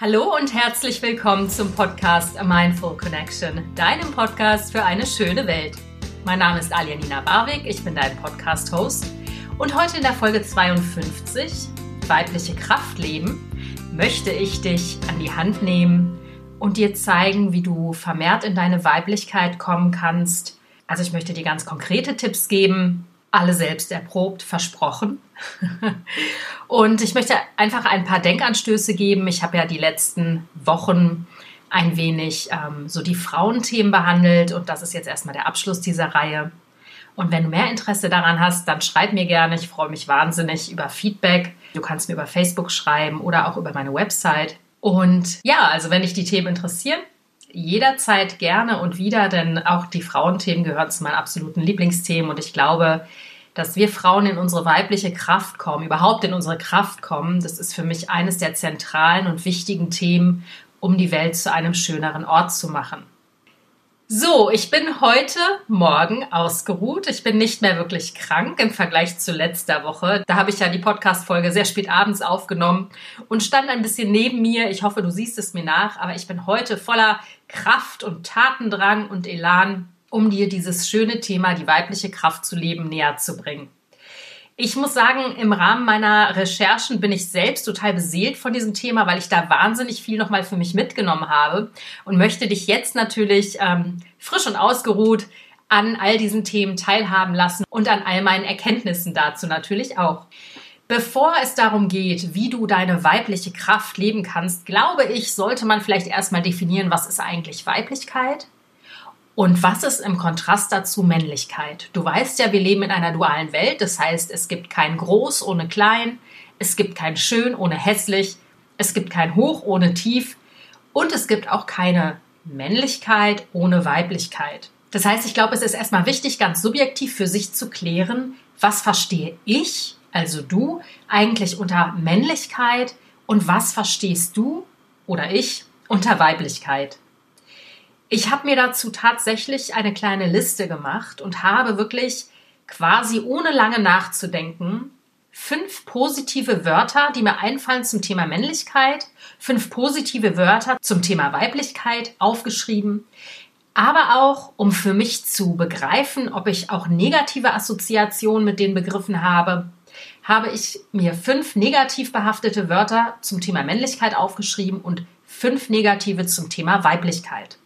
Hallo und herzlich willkommen zum Podcast A Mindful Connection, deinem Podcast für eine schöne Welt. Mein Name ist Alianina Barwig, ich bin dein Podcast-Host und heute in der Folge 52, Weibliche Kraft leben, möchte ich dich an die Hand nehmen und dir zeigen, wie du vermehrt in deine Weiblichkeit kommen kannst. Also ich möchte dir ganz konkrete Tipps geben, alle selbst erprobt, versprochen. und ich möchte einfach ein paar Denkanstöße geben. Ich habe ja die letzten Wochen ein wenig ähm, so die Frauenthemen behandelt und das ist jetzt erstmal der Abschluss dieser Reihe. Und wenn du mehr Interesse daran hast, dann schreib mir gerne. Ich freue mich wahnsinnig über Feedback. Du kannst mir über Facebook schreiben oder auch über meine Website. Und ja, also wenn dich die Themen interessieren, jederzeit gerne und wieder, denn auch die Frauenthemen gehören zu meinen absoluten Lieblingsthemen und ich glaube, dass wir Frauen in unsere weibliche Kraft kommen, überhaupt in unsere Kraft kommen, das ist für mich eines der zentralen und wichtigen Themen, um die Welt zu einem schöneren Ort zu machen. So, ich bin heute Morgen ausgeruht. Ich bin nicht mehr wirklich krank im Vergleich zu letzter Woche. Da habe ich ja die Podcast-Folge sehr spät abends aufgenommen und stand ein bisschen neben mir. Ich hoffe, du siehst es mir nach, aber ich bin heute voller Kraft und Tatendrang und Elan, um dir dieses schöne Thema, die weibliche Kraft zu leben, näher zu bringen. Ich muss sagen, im Rahmen meiner Recherchen bin ich selbst total beseelt von diesem Thema, weil ich da wahnsinnig viel nochmal für mich mitgenommen habe und möchte dich jetzt natürlich ähm, frisch und ausgeruht an all diesen Themen teilhaben lassen und an all meinen Erkenntnissen dazu natürlich auch. Bevor es darum geht, wie du deine weibliche Kraft leben kannst, glaube ich, sollte man vielleicht erstmal definieren, was ist eigentlich Weiblichkeit und was ist im Kontrast dazu Männlichkeit? Du weißt ja, wir leben in einer dualen Welt. Das heißt, es gibt kein Groß ohne Klein, es gibt kein Schön ohne hässlich, es gibt kein Hoch ohne Tief und es gibt auch keine Männlichkeit ohne Weiblichkeit. Das heißt, ich glaube, es ist erstmal wichtig, ganz subjektiv für sich zu klären, was verstehe ich, also du, eigentlich unter Männlichkeit und was verstehst du oder ich unter Weiblichkeit. Ich habe mir dazu tatsächlich eine kleine Liste gemacht und habe wirklich quasi ohne lange nachzudenken fünf positive Wörter, die mir einfallen zum Thema Männlichkeit, fünf positive Wörter zum Thema Weiblichkeit aufgeschrieben, aber auch um für mich zu begreifen, ob ich auch negative Assoziationen mit den Begriffen habe, habe ich mir fünf negativ behaftete Wörter zum Thema Männlichkeit aufgeschrieben und fünf negative zum Thema Weiblichkeit.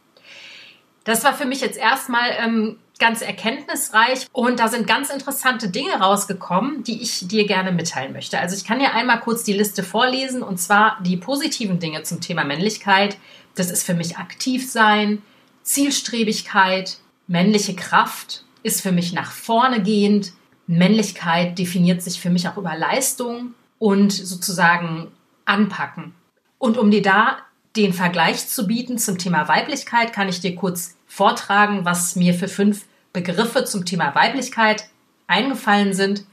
Das war für mich jetzt erstmal ähm, ganz erkenntnisreich und da sind ganz interessante Dinge rausgekommen, die ich dir gerne mitteilen möchte. Also ich kann dir einmal kurz die Liste vorlesen und zwar die positiven Dinge zum Thema Männlichkeit. Das ist für mich aktiv sein, Zielstrebigkeit, männliche Kraft ist für mich nach vorne gehend. Männlichkeit definiert sich für mich auch über Leistung und sozusagen anpacken. Und um dir da den Vergleich zu bieten zum Thema Weiblichkeit, kann ich dir kurz vortragen, was mir für fünf Begriffe zum Thema Weiblichkeit eingefallen sind.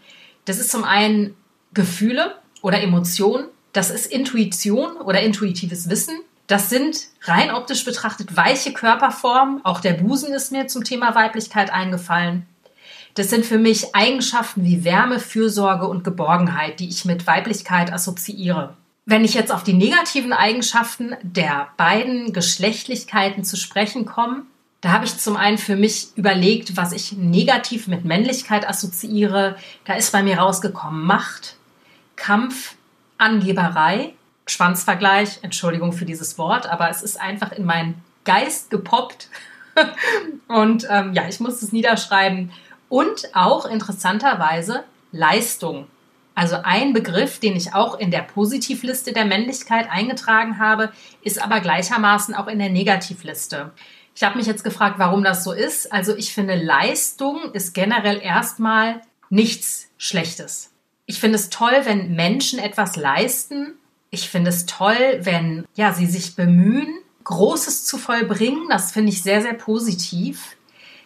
Das ist zum einen Gefühle oder Emotionen, das ist Intuition oder intuitives Wissen, das sind rein optisch betrachtet weiche Körperformen, auch der Busen ist mir zum Thema Weiblichkeit eingefallen. Das sind für mich Eigenschaften wie Wärme, Fürsorge und Geborgenheit, die ich mit Weiblichkeit assoziiere. Wenn ich jetzt auf die negativen Eigenschaften der beiden Geschlechtlichkeiten zu sprechen komme, da habe ich zum einen für mich überlegt, was ich negativ mit Männlichkeit assoziiere. Da ist bei mir rausgekommen Macht, Kampf, Angeberei, Schwanzvergleich, Entschuldigung für dieses Wort, aber es ist einfach in meinen Geist gepoppt. Und ähm, ja, ich muss es niederschreiben. Und auch interessanterweise Leistung. Also ein Begriff, den ich auch in der Positivliste der Männlichkeit eingetragen habe, ist aber gleichermaßen auch in der Negativliste. Ich habe mich jetzt gefragt, warum das so ist. Also ich finde, Leistung ist generell erstmal nichts Schlechtes. Ich finde es toll, wenn Menschen etwas leisten. Ich finde es toll, wenn ja, sie sich bemühen, Großes zu vollbringen. Das finde ich sehr, sehr positiv.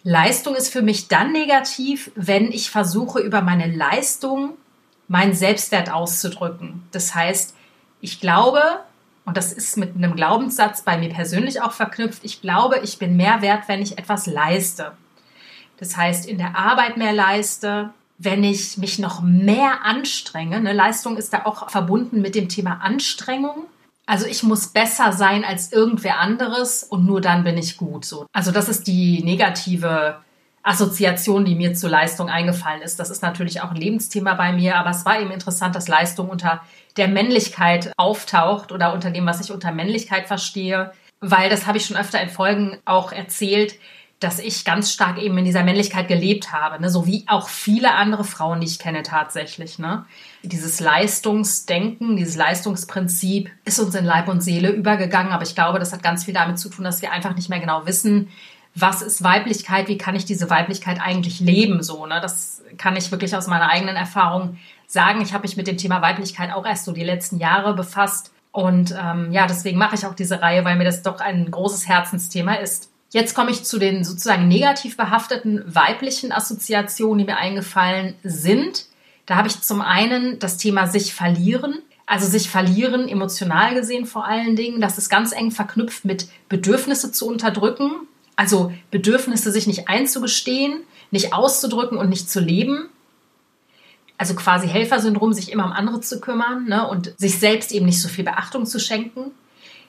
Leistung ist für mich dann negativ, wenn ich versuche, über meine Leistung meinen Selbstwert auszudrücken. Das heißt, ich glaube, und das ist mit einem Glaubenssatz bei mir persönlich auch verknüpft, ich glaube, ich bin mehr wert, wenn ich etwas leiste. Das heißt, in der Arbeit mehr leiste, wenn ich mich noch mehr anstrenge. Ne, Leistung ist da auch verbunden mit dem Thema Anstrengung. Also ich muss besser sein als irgendwer anderes und nur dann bin ich gut. So. Also das ist die negative Assoziation, die mir zur Leistung eingefallen ist. Das ist natürlich auch ein Lebensthema bei mir, aber es war eben interessant, dass Leistung unter der Männlichkeit auftaucht oder unter dem, was ich unter Männlichkeit verstehe, weil das habe ich schon öfter in Folgen auch erzählt, dass ich ganz stark eben in dieser Männlichkeit gelebt habe, ne? so wie auch viele andere Frauen, die ich kenne tatsächlich. Ne? Dieses Leistungsdenken, dieses Leistungsprinzip ist uns in Leib und Seele übergegangen, aber ich glaube, das hat ganz viel damit zu tun, dass wir einfach nicht mehr genau wissen, was ist Weiblichkeit, wie kann ich diese Weiblichkeit eigentlich leben, so. Ne? Das kann ich wirklich aus meiner eigenen Erfahrung sagen. Ich habe mich mit dem Thema Weiblichkeit auch erst so die letzten Jahre befasst. Und ähm, ja, deswegen mache ich auch diese Reihe, weil mir das doch ein großes Herzensthema ist. Jetzt komme ich zu den sozusagen negativ behafteten weiblichen Assoziationen, die mir eingefallen sind. Da habe ich zum einen das Thema sich verlieren. Also sich verlieren, emotional gesehen vor allen Dingen. Das ist ganz eng verknüpft mit Bedürfnisse zu unterdrücken. Also Bedürfnisse sich nicht einzugestehen, nicht auszudrücken und nicht zu leben. Also quasi Helfersyndrom, sich immer um andere zu kümmern ne, und sich selbst eben nicht so viel Beachtung zu schenken.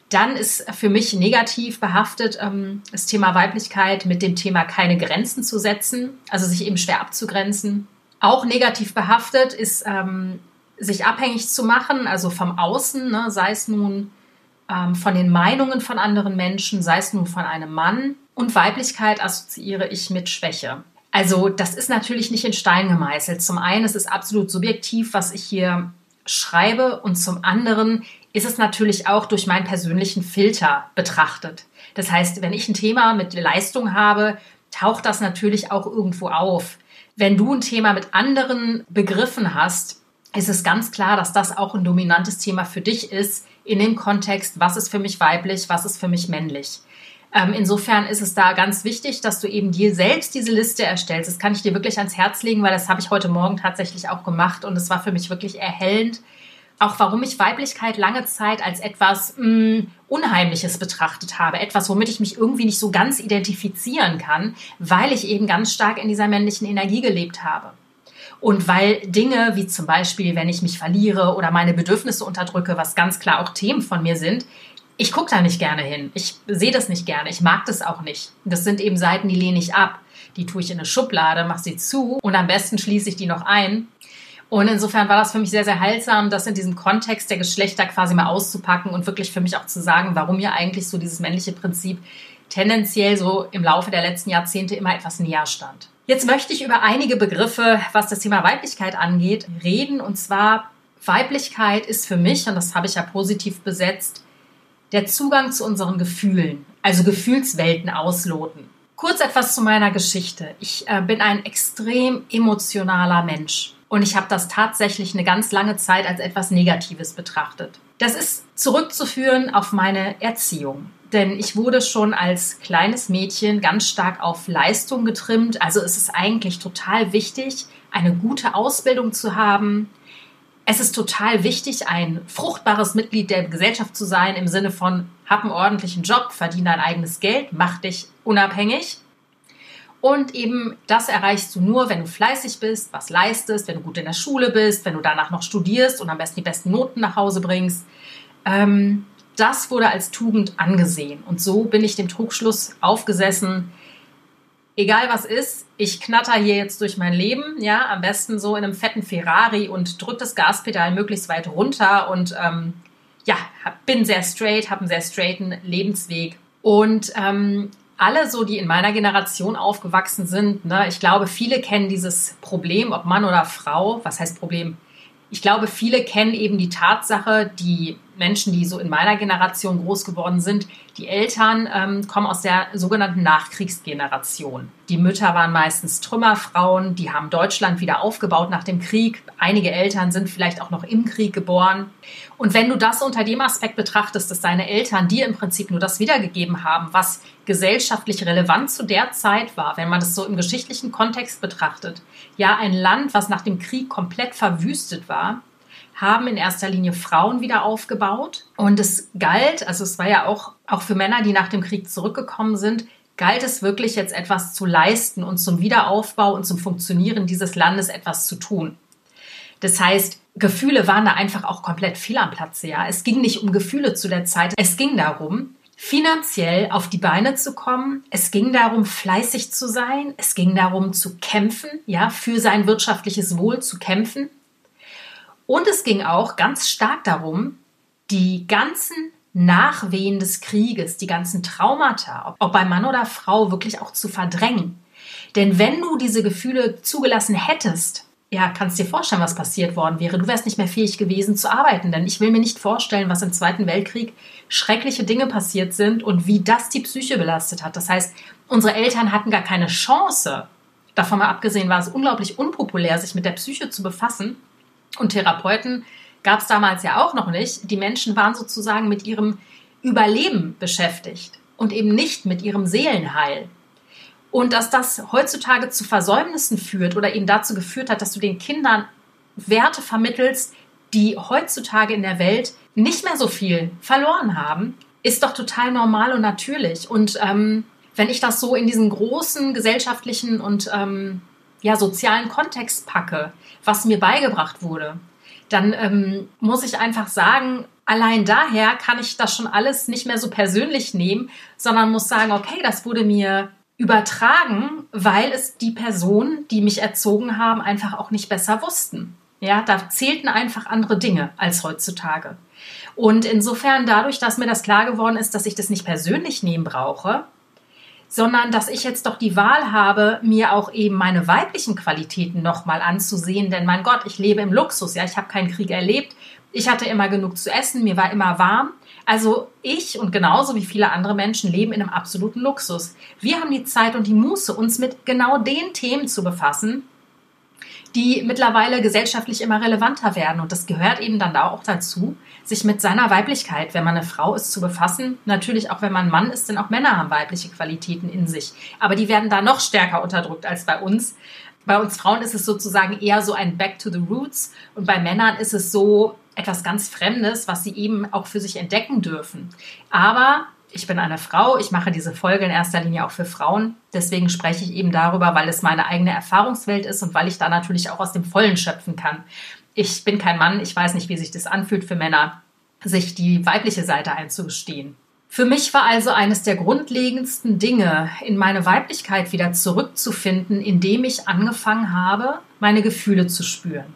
Dann ist für mich negativ behaftet ähm, das Thema Weiblichkeit mit dem Thema keine Grenzen zu setzen, also sich eben schwer abzugrenzen. Auch negativ behaftet ist ähm, sich abhängig zu machen, also vom Außen, ne, sei es nun ähm, von den Meinungen von anderen Menschen, sei es nun von einem Mann. Und Weiblichkeit assoziiere ich mit Schwäche. Also das ist natürlich nicht in Stein gemeißelt. Zum einen ist es absolut subjektiv, was ich hier schreibe und zum anderen ist es natürlich auch durch meinen persönlichen Filter betrachtet. Das heißt, wenn ich ein Thema mit Leistung habe, taucht das natürlich auch irgendwo auf. Wenn du ein Thema mit anderen Begriffen hast, ist es ganz klar, dass das auch ein dominantes Thema für dich ist in dem Kontext, was ist für mich weiblich, was ist für mich männlich. Ähm, insofern ist es da ganz wichtig, dass du eben dir selbst diese Liste erstellst. Das kann ich dir wirklich ans Herz legen, weil das habe ich heute Morgen tatsächlich auch gemacht und es war für mich wirklich erhellend, auch warum ich Weiblichkeit lange Zeit als etwas mh, mm, Unheimliches betrachtet habe, etwas, womit ich mich irgendwie nicht so ganz identifizieren kann, weil ich eben ganz stark in dieser männlichen Energie gelebt habe. Und weil Dinge wie zum Beispiel, wenn ich mich verliere oder meine Bedürfnisse unterdrücke, was ganz klar auch Themen von mir sind, ich gucke da nicht gerne hin. Ich sehe das nicht gerne. Ich mag das auch nicht. Das sind eben Seiten, die lehne ich ab. Die tue ich in eine Schublade, mache sie zu und am besten schließe ich die noch ein und insofern war das für mich sehr, sehr heilsam, das in diesem Kontext der Geschlechter quasi mal auszupacken und wirklich für mich auch zu sagen, warum mir eigentlich so dieses männliche Prinzip tendenziell so im Laufe der letzten Jahrzehnte immer etwas näher stand. Jetzt möchte ich über einige Begriffe, was das Thema Weiblichkeit angeht, reden. Und zwar Weiblichkeit ist für mich, und das habe ich ja positiv besetzt, der Zugang zu unseren Gefühlen, also Gefühlswelten ausloten. Kurz etwas zu meiner Geschichte. Ich äh, bin ein extrem emotionaler Mensch. Und ich habe das tatsächlich eine ganz lange Zeit als etwas Negatives betrachtet. Das ist zurückzuführen auf meine Erziehung. Denn ich wurde schon als kleines Mädchen ganz stark auf Leistung getrimmt. Also es ist eigentlich total wichtig, eine gute Ausbildung zu haben. Es ist total wichtig, ein fruchtbares Mitglied der Gesellschaft zu sein, im Sinne von, hab einen ordentlichen Job, verdiene dein eigenes Geld, mach dich unabhängig. Und eben das erreichst du nur, wenn du fleißig bist, was leistest, wenn du gut in der Schule bist, wenn du danach noch studierst und am besten die besten Noten nach Hause bringst. Ähm, das wurde als Tugend angesehen. Und so bin ich dem Trugschluss aufgesessen, egal was ist, ich knatter hier jetzt durch mein Leben, ja, am besten so in einem fetten Ferrari und drück das Gaspedal möglichst weit runter und ähm, ja, bin sehr straight, habe einen sehr straighten Lebensweg. Und ähm, alle so, die in meiner Generation aufgewachsen sind, ne, ich glaube, viele kennen dieses Problem, ob Mann oder Frau. Was heißt Problem? Ich glaube, viele kennen eben die Tatsache, die Menschen, die so in meiner Generation groß geworden sind, die Eltern ähm, kommen aus der sogenannten Nachkriegsgeneration. Die Mütter waren meistens Trümmerfrauen, die haben Deutschland wieder aufgebaut nach dem Krieg. Einige Eltern sind vielleicht auch noch im Krieg geboren. Und wenn du das unter dem Aspekt betrachtest, dass deine Eltern dir im Prinzip nur das wiedergegeben haben, was gesellschaftlich relevant zu der Zeit war, wenn man das so im geschichtlichen Kontext betrachtet, ja ein Land, was nach dem Krieg komplett verwüstet war, haben in erster Linie Frauen wieder aufgebaut. Und es galt, also es war ja auch, auch für Männer, die nach dem Krieg zurückgekommen sind, galt es wirklich jetzt etwas zu leisten und zum Wiederaufbau und zum Funktionieren dieses Landes etwas zu tun. Das heißt, Gefühle waren da einfach auch komplett fehl am Platze, ja. Es ging nicht um Gefühle zu der Zeit. Es ging darum, finanziell auf die Beine zu kommen. Es ging darum, fleißig zu sein. Es ging darum, zu kämpfen, ja, für sein wirtschaftliches Wohl zu kämpfen. Und es ging auch ganz stark darum, die ganzen Nachwehen des Krieges, die ganzen Traumata, ob bei Mann oder Frau, wirklich auch zu verdrängen. Denn wenn du diese Gefühle zugelassen hättest, ja, kannst dir vorstellen, was passiert worden wäre. Du wärst nicht mehr fähig gewesen zu arbeiten, denn ich will mir nicht vorstellen, was im Zweiten Weltkrieg schreckliche Dinge passiert sind und wie das die Psyche belastet hat. Das heißt, unsere Eltern hatten gar keine Chance. Davon mal abgesehen war es unglaublich unpopulär, sich mit der Psyche zu befassen. Und Therapeuten gab es damals ja auch noch nicht. Die Menschen waren sozusagen mit ihrem Überleben beschäftigt und eben nicht mit ihrem Seelenheil. Und dass das heutzutage zu Versäumnissen führt oder eben dazu geführt hat, dass du den Kindern Werte vermittelst, die heutzutage in der Welt nicht mehr so viel verloren haben, ist doch total normal und natürlich. Und ähm, wenn ich das so in diesen großen gesellschaftlichen und ähm, ja, sozialen Kontext packe, was mir beigebracht wurde, dann ähm, muss ich einfach sagen, allein daher kann ich das schon alles nicht mehr so persönlich nehmen, sondern muss sagen, okay, das wurde mir übertragen, weil es die Personen, die mich erzogen haben, einfach auch nicht besser wussten. Ja, da zählten einfach andere Dinge als heutzutage. Und insofern dadurch, dass mir das klar geworden ist, dass ich das nicht persönlich nehmen brauche, sondern dass ich jetzt doch die Wahl habe, mir auch eben meine weiblichen Qualitäten nochmal anzusehen. Denn mein Gott, ich lebe im Luxus, ja, ich habe keinen Krieg erlebt. Ich hatte immer genug zu essen, mir war immer warm. Also ich und genauso wie viele andere Menschen leben in einem absoluten Luxus. Wir haben die Zeit und die Muße, uns mit genau den Themen zu befassen, die mittlerweile gesellschaftlich immer relevanter werden. Und das gehört eben dann da auch dazu, sich mit seiner Weiblichkeit, wenn man eine Frau ist, zu befassen. Natürlich auch, wenn man Mann ist, denn auch Männer haben weibliche Qualitäten in sich. Aber die werden da noch stärker unterdrückt als bei uns. Bei uns Frauen ist es sozusagen eher so ein Back to the Roots und bei Männern ist es so, etwas ganz Fremdes, was sie eben auch für sich entdecken dürfen. Aber ich bin eine Frau, ich mache diese Folge in erster Linie auch für Frauen. Deswegen spreche ich eben darüber, weil es meine eigene Erfahrungswelt ist und weil ich da natürlich auch aus dem Vollen schöpfen kann. Ich bin kein Mann, ich weiß nicht, wie sich das anfühlt für Männer, sich die weibliche Seite einzugestehen. Für mich war also eines der grundlegendsten Dinge, in meine Weiblichkeit wieder zurückzufinden, indem ich angefangen habe, meine Gefühle zu spüren.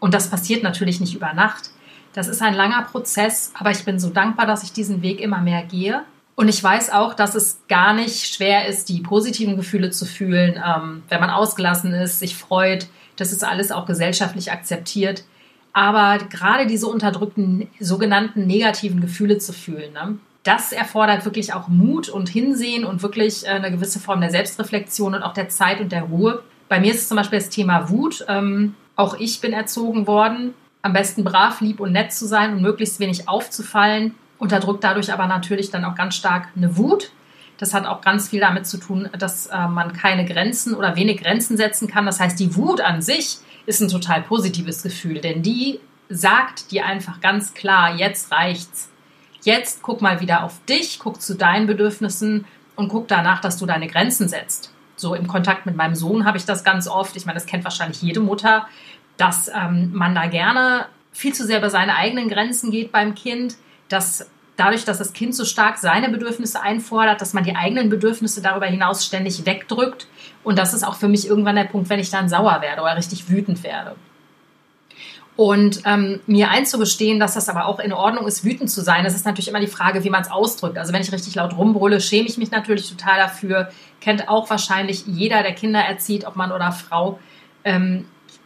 Und das passiert natürlich nicht über Nacht. Das ist ein langer Prozess, aber ich bin so dankbar, dass ich diesen Weg immer mehr gehe. Und ich weiß auch, dass es gar nicht schwer ist, die positiven Gefühle zu fühlen, ähm, wenn man ausgelassen ist, sich freut. Das ist alles auch gesellschaftlich akzeptiert. Aber gerade diese unterdrückten, sogenannten negativen Gefühle zu fühlen, ne, das erfordert wirklich auch Mut und Hinsehen und wirklich äh, eine gewisse Form der Selbstreflexion und auch der Zeit und der Ruhe. Bei mir ist es zum Beispiel das Thema Wut. Ähm, auch ich bin erzogen worden, am besten brav, lieb und nett zu sein und möglichst wenig aufzufallen. Unterdrückt dadurch aber natürlich dann auch ganz stark eine Wut. Das hat auch ganz viel damit zu tun, dass äh, man keine Grenzen oder wenig Grenzen setzen kann. Das heißt, die Wut an sich ist ein total positives Gefühl, denn die sagt dir einfach ganz klar, jetzt reicht's. Jetzt guck mal wieder auf dich, guck zu deinen Bedürfnissen und guck danach, dass du deine Grenzen setzt so im Kontakt mit meinem Sohn habe ich das ganz oft. Ich meine, das kennt wahrscheinlich jede Mutter, dass ähm, man da gerne viel zu sehr über seine eigenen Grenzen geht beim Kind, dass dadurch, dass das Kind so stark seine Bedürfnisse einfordert, dass man die eigenen Bedürfnisse darüber hinaus ständig wegdrückt. Und das ist auch für mich irgendwann der Punkt, wenn ich dann sauer werde oder richtig wütend werde. Und ähm, mir einzugestehen, dass das aber auch in Ordnung ist, wütend zu sein, das ist natürlich immer die Frage, wie man es ausdrückt. Also wenn ich richtig laut rumbrülle, schäme ich mich natürlich total dafür. Kennt auch wahrscheinlich jeder, der Kinder erzieht, ob Mann oder Frau. Ähm,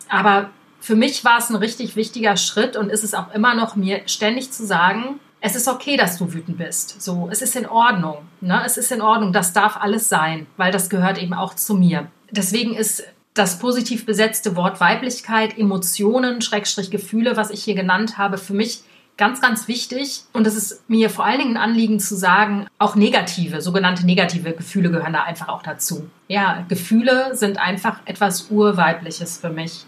aber für mich war es ein richtig wichtiger Schritt und ist es auch immer noch, mir ständig zu sagen, es ist okay, dass du wütend bist. So, es ist in Ordnung. Ne? Es ist in Ordnung. Das darf alles sein, weil das gehört eben auch zu mir. Deswegen ist das positiv besetzte Wort Weiblichkeit, Emotionen, Schrägstrich Gefühle, was ich hier genannt habe, für mich ganz, ganz wichtig. Und es ist mir vor allen Dingen ein Anliegen zu sagen, auch negative, sogenannte negative Gefühle gehören da einfach auch dazu. Ja, Gefühle sind einfach etwas Urweibliches für mich.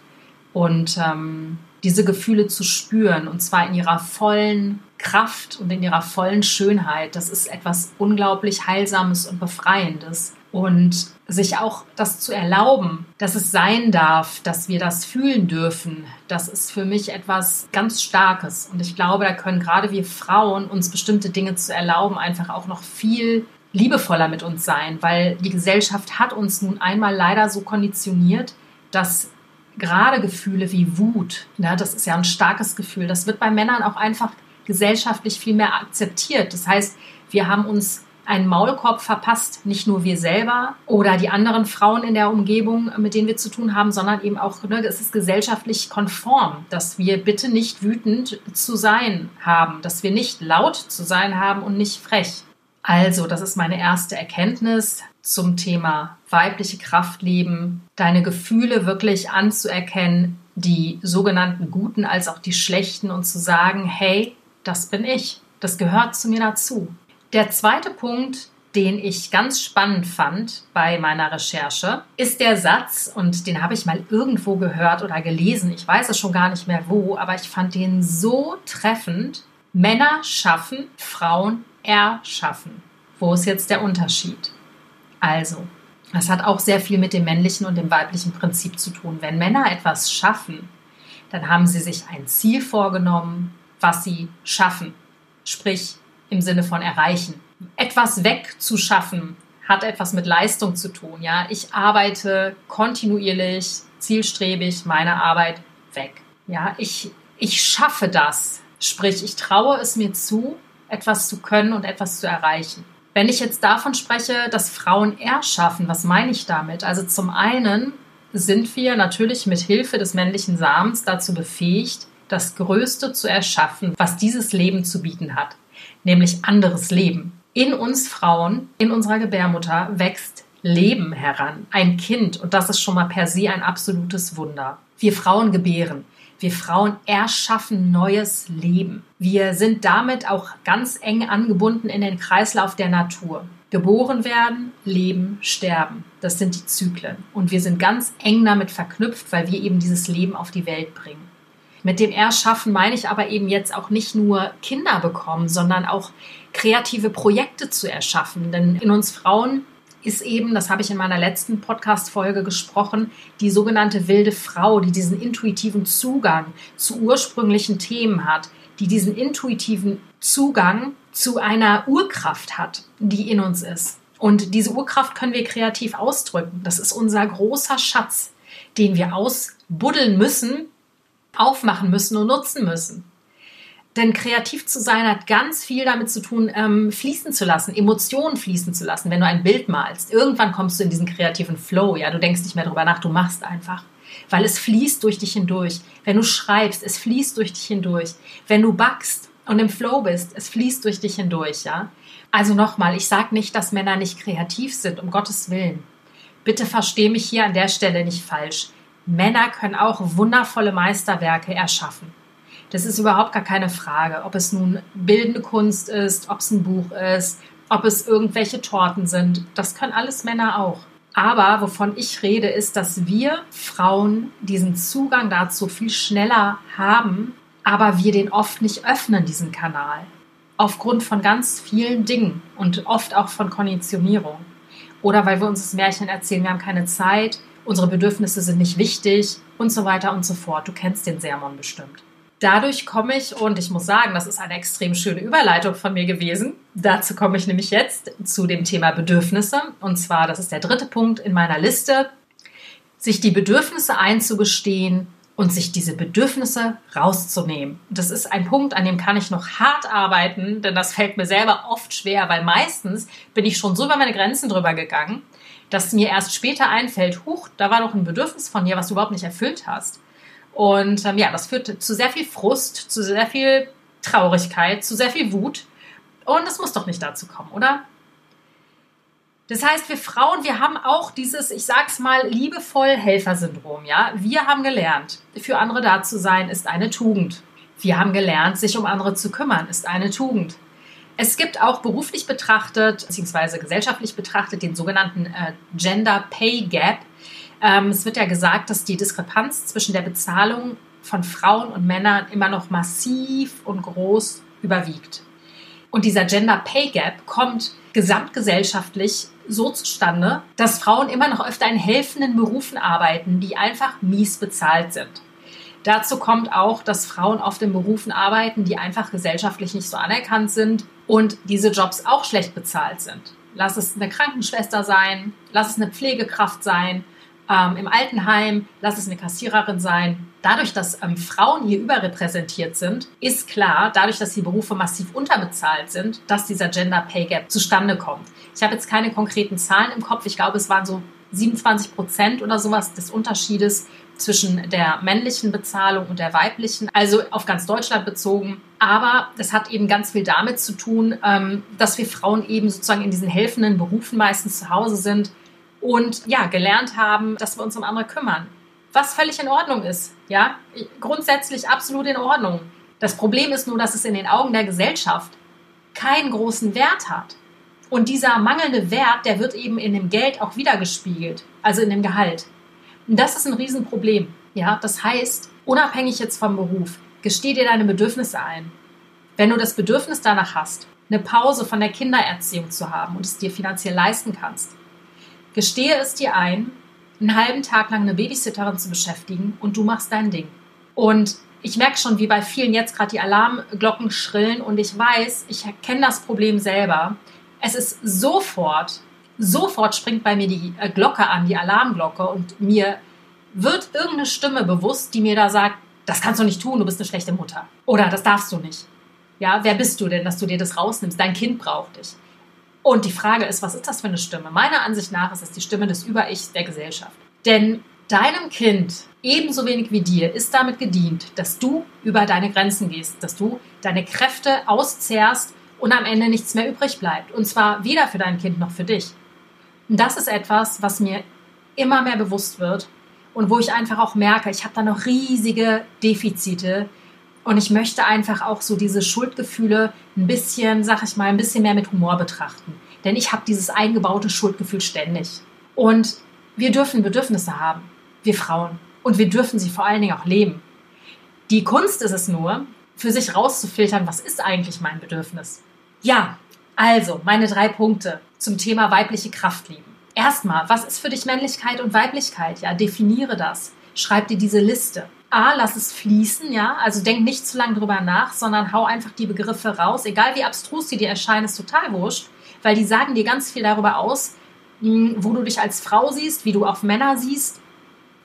Und ähm, diese Gefühle zu spüren, und zwar in ihrer vollen Kraft und in ihrer vollen Schönheit, das ist etwas unglaublich Heilsames und Befreiendes. Und sich auch das zu erlauben, dass es sein darf, dass wir das fühlen dürfen, das ist für mich etwas ganz Starkes. Und ich glaube, da können gerade wir Frauen uns bestimmte Dinge zu erlauben, einfach auch noch viel liebevoller mit uns sein, weil die Gesellschaft hat uns nun einmal leider so konditioniert, dass gerade Gefühle wie Wut, ne, das ist ja ein starkes Gefühl, das wird bei Männern auch einfach gesellschaftlich viel mehr akzeptiert. Das heißt, wir haben uns einen Maulkorb verpasst, nicht nur wir selber oder die anderen Frauen in der Umgebung, mit denen wir zu tun haben, sondern eben auch, ne, es ist gesellschaftlich konform, dass wir bitte nicht wütend zu sein haben, dass wir nicht laut zu sein haben und nicht frech. Also, das ist meine erste Erkenntnis zum Thema weibliche Kraft leben, deine Gefühle wirklich anzuerkennen, die sogenannten guten als auch die schlechten und zu sagen, hey, das bin ich, das gehört zu mir dazu. Der zweite Punkt, den ich ganz spannend fand bei meiner Recherche, ist der Satz, und den habe ich mal irgendwo gehört oder gelesen, ich weiß es schon gar nicht mehr wo, aber ich fand den so treffend. Männer schaffen, Frauen erschaffen. Wo ist jetzt der Unterschied? Also, das hat auch sehr viel mit dem männlichen und dem weiblichen Prinzip zu tun. Wenn Männer etwas schaffen, dann haben sie sich ein Ziel vorgenommen, was sie schaffen. Sprich, im Sinne von erreichen. Etwas wegzuschaffen hat etwas mit Leistung zu tun. Ja, ich arbeite kontinuierlich, zielstrebig meine Arbeit weg. Ja, ich, ich schaffe das. Sprich, ich traue es mir zu, etwas zu können und etwas zu erreichen. Wenn ich jetzt davon spreche, dass Frauen erschaffen, was meine ich damit? Also zum einen sind wir natürlich mit Hilfe des männlichen Samens dazu befähigt, das Größte zu erschaffen, was dieses Leben zu bieten hat, nämlich anderes Leben. In uns Frauen, in unserer Gebärmutter wächst Leben heran, ein Kind, und das ist schon mal per se ein absolutes Wunder. Wir Frauen gebären. Wir Frauen erschaffen neues Leben. Wir sind damit auch ganz eng angebunden in den Kreislauf der Natur. Geboren werden, leben, sterben. Das sind die Zyklen. Und wir sind ganz eng damit verknüpft, weil wir eben dieses Leben auf die Welt bringen. Mit dem Erschaffen meine ich aber eben jetzt auch nicht nur Kinder bekommen, sondern auch kreative Projekte zu erschaffen. Denn in uns Frauen ist eben, das habe ich in meiner letzten Podcast-Folge gesprochen, die sogenannte wilde Frau, die diesen intuitiven Zugang zu ursprünglichen Themen hat, die diesen intuitiven Zugang zu einer Urkraft hat, die in uns ist. Und diese Urkraft können wir kreativ ausdrücken. Das ist unser großer Schatz, den wir ausbuddeln müssen, aufmachen müssen und nutzen müssen. Denn kreativ zu sein hat ganz viel damit zu tun, ähm, fließen zu lassen, Emotionen fließen zu lassen. Wenn du ein Bild malst, irgendwann kommst du in diesen kreativen Flow. Ja, du denkst nicht mehr darüber nach, du machst einfach, weil es fließt durch dich hindurch. Wenn du schreibst, es fließt durch dich hindurch. Wenn du backst und im Flow bist, es fließt durch dich hindurch. Ja. Also nochmal, ich sage nicht, dass Männer nicht kreativ sind, um Gottes Willen. Bitte verstehe mich hier an der Stelle nicht falsch. Männer können auch wundervolle Meisterwerke erschaffen. Das ist überhaupt gar keine Frage, ob es nun bildende Kunst ist, ob es ein Buch ist, ob es irgendwelche Torten sind. Das können alles Männer auch. Aber wovon ich rede, ist, dass wir Frauen diesen Zugang dazu viel schneller haben, aber wir den oft nicht öffnen, diesen Kanal. Aufgrund von ganz vielen Dingen und oft auch von Konditionierung. Oder weil wir uns das Märchen erzählen, wir haben keine Zeit, unsere Bedürfnisse sind nicht wichtig und so weiter und so fort. Du kennst den Sermon bestimmt dadurch komme ich, und ich muss sagen, das ist eine extrem schöne Überleitung von mir gewesen. Dazu komme ich nämlich jetzt zu dem Thema Bedürfnisse. Und zwar, das ist der dritte Punkt in meiner Liste, sich die Bedürfnisse einzugestehen und sich diese Bedürfnisse rauszunehmen. Das ist ein Punkt, an dem kann ich noch hart arbeiten, denn das fällt mir selber oft schwer, weil meistens bin ich schon so über meine Grenzen drüber gegangen, dass mir erst später einfällt, huch, da war doch ein Bedürfnis von dir, was du überhaupt nicht erfüllt hast. Und ähm, ja, das führt zu sehr viel Frust, zu sehr viel Traurigkeit, zu sehr viel Wut. Und es muss doch nicht dazu kommen, oder? Das heißt, wir Frauen, wir haben auch dieses, ich sag's mal, liebevoll Helfersyndrom, ja? Wir haben gelernt, für andere da zu sein, ist eine Tugend. Wir haben gelernt, sich um andere zu kümmern, ist eine Tugend. Es gibt auch beruflich betrachtet, beziehungsweise gesellschaftlich betrachtet, den sogenannten äh, Gender Pay Gap. Ähm, es wird ja gesagt, dass die Diskrepanz zwischen der Bezahlung von Frauen und Männern immer noch massiv und groß überwiegt. Und dieser Gender Pay Gap kommt gesamtgesellschaftlich so zustande, dass Frauen immer noch öfter in helfenden Berufen arbeiten, die einfach mies bezahlt sind. Dazu kommt auch, dass Frauen oft in Berufen arbeiten, die einfach gesellschaftlich nicht so anerkannt sind und diese Jobs auch schlecht bezahlt sind. Lass es eine Krankenschwester sein, lass es eine Pflegekraft sein, ähm, im Altenheim, lass es eine Kassiererin sein. Dadurch, dass ähm, Frauen hier überrepräsentiert sind, ist klar, dadurch, dass die Berufe massiv unterbezahlt sind, dass dieser Gender Pay Gap zustande kommt. Ich habe jetzt keine konkreten Zahlen im Kopf. Ich glaube, es waren so 27 Prozent oder sowas des Unterschiedes zwischen der männlichen Bezahlung und der weiblichen, also auf ganz Deutschland bezogen. Aber das hat eben ganz viel damit zu tun, ähm, dass wir Frauen eben sozusagen in diesen helfenden Berufen meistens zu Hause sind und ja, gelernt haben, dass wir uns um andere kümmern. Was völlig in Ordnung ist, ja, grundsätzlich absolut in Ordnung. Das Problem ist nur, dass es in den Augen der Gesellschaft keinen großen Wert hat. Und dieser mangelnde Wert, der wird eben in dem Geld auch wiedergespiegelt, also in dem Gehalt. Und das ist ein Riesenproblem. Ja, das heißt, unabhängig jetzt vom Beruf, gesteh dir deine Bedürfnisse ein. Wenn du das Bedürfnis danach hast, eine Pause von der Kindererziehung zu haben und es dir finanziell leisten kannst, gestehe es dir ein, einen halben Tag lang eine Babysitterin zu beschäftigen und du machst dein Ding. Und ich merke schon, wie bei vielen jetzt gerade die Alarmglocken schrillen und ich weiß, ich kenne das Problem selber. Es ist sofort sofort springt bei mir die äh, Glocke an, die Alarmglocke und mir wird irgendeine Stimme bewusst, die mir da sagt, das kannst du nicht tun, du bist eine schlechte Mutter. Oder das darfst du nicht. Ja, wer bist du denn, dass du dir das rausnimmst? Dein Kind braucht dich. Und die Frage ist, was ist das für eine Stimme? Meiner Ansicht nach ist es die Stimme des Über-Ichs der Gesellschaft. Denn deinem Kind ebenso wenig wie dir ist damit gedient, dass du über deine Grenzen gehst, dass du deine Kräfte auszehrst und am Ende nichts mehr übrig bleibt. Und zwar weder für dein Kind noch für dich. Und das ist etwas, was mir immer mehr bewusst wird und wo ich einfach auch merke, ich habe da noch riesige Defizite und ich möchte einfach auch so diese Schuldgefühle ein bisschen, sag ich mal, ein bisschen mehr mit Humor betrachten. Denn ich habe dieses eingebaute Schuldgefühl ständig. Und wir dürfen Bedürfnisse haben, wir Frauen. Und wir dürfen sie vor allen Dingen auch leben. Die Kunst ist es nur, für sich rauszufiltern, was ist eigentlich mein Bedürfnis. Ja, also meine drei Punkte zum Thema weibliche Kraft lieben. Erstmal, was ist für dich Männlichkeit und Weiblichkeit? Ja, definiere das. Schreib dir diese Liste. A, lass es fließen, ja, also denk nicht zu lange drüber nach, sondern hau einfach die Begriffe raus. Egal wie abstrus die dir erscheinen, ist total wurscht, weil die sagen dir ganz viel darüber aus, hm, wo du dich als Frau siehst, wie du auch Männer siehst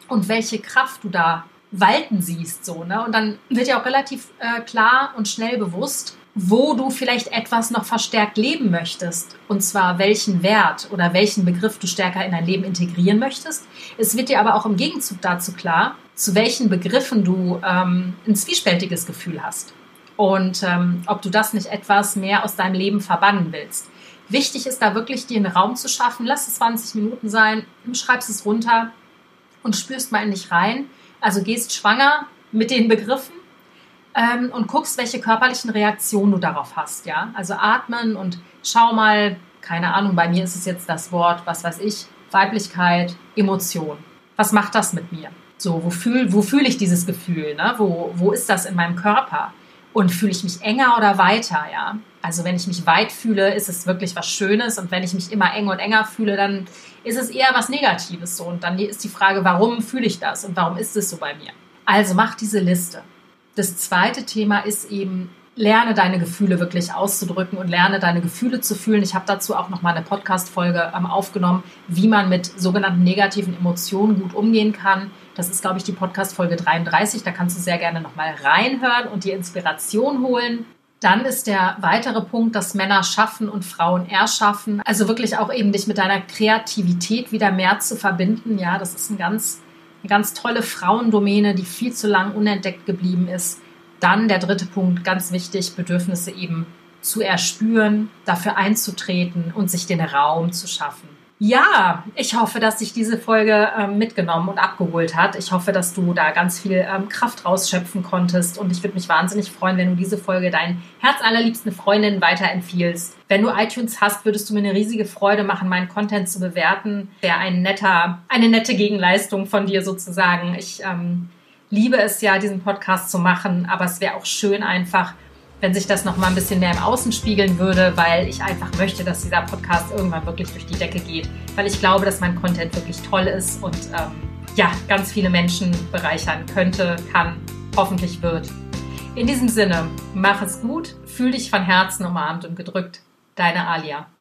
und welche Kraft du da walten siehst, so, ne? Und dann wird dir auch relativ äh, klar und schnell bewusst, wo du vielleicht etwas noch verstärkt leben möchtest. Und zwar welchen Wert oder welchen Begriff du stärker in dein Leben integrieren möchtest. Es wird dir aber auch im Gegenzug dazu klar, zu welchen Begriffen du ähm, ein zwiespältiges Gefühl hast. Und ähm, ob du das nicht etwas mehr aus deinem Leben verbannen willst. Wichtig ist da wirklich, dir einen Raum zu schaffen. Lass es 20 Minuten sein, schreibst es runter und spürst mal in dich rein. Also gehst schwanger mit den Begriffen ähm, und guckst, welche körperlichen Reaktionen du darauf hast. Ja? Also atmen und schau mal, keine Ahnung, bei mir ist es jetzt das Wort, was weiß ich, Weiblichkeit, Emotion. Was macht das mit mir? So, wo fühle wo fühl ich dieses Gefühl? Ne? Wo, wo ist das in meinem Körper? Und fühle ich mich enger oder weiter? Ja? Also wenn ich mich weit fühle, ist es wirklich was Schönes. Und wenn ich mich immer enger und enger fühle, dann ist es eher was Negatives. So. Und dann ist die Frage, warum fühle ich das und warum ist es so bei mir? Also mach diese Liste. Das zweite Thema ist eben, lerne deine Gefühle wirklich auszudrücken und lerne deine Gefühle zu fühlen. Ich habe dazu auch noch mal eine Podcast-Folge ähm, aufgenommen, wie man mit sogenannten negativen Emotionen gut umgehen kann. Das ist, glaube ich, die Podcast-Folge 33. Da kannst du sehr gerne noch mal reinhören und die Inspiration holen. Dann ist der weitere Punkt, dass Männer schaffen und Frauen erschaffen. Also wirklich auch eben dich mit deiner Kreativität wieder mehr zu verbinden. Ja, das ist ein ganz ganz tolle Frauendomäne, die viel zu lang unentdeckt geblieben ist. Dann der dritte Punkt, ganz wichtig, Bedürfnisse eben zu erspüren, dafür einzutreten und sich den Raum zu schaffen. Ja, ich hoffe, dass sich diese Folge ähm, mitgenommen und abgeholt hat. Ich hoffe, dass du da ganz viel ähm, Kraft rausschöpfen konntest. Und ich würde mich wahnsinnig freuen, wenn du diese Folge deinen herzallerliebsten Freundinnen weiterempfiehlst. Wenn du iTunes hast, würdest du mir eine riesige Freude machen, meinen Content zu bewerten. Wäre ein netter, eine nette Gegenleistung von dir sozusagen. Ich ähm, liebe es ja, diesen Podcast zu machen, aber es wäre auch schön einfach, wenn sich das noch mal ein bisschen mehr im Außen spiegeln würde, weil ich einfach möchte, dass dieser Podcast irgendwann wirklich durch die Decke geht, weil ich glaube, dass mein Content wirklich toll ist und ähm, ja, ganz viele Menschen bereichern könnte, kann, hoffentlich wird. In diesem Sinne, mach es gut, fühl dich von Herzen umarmt und gedrückt. Deine Alia.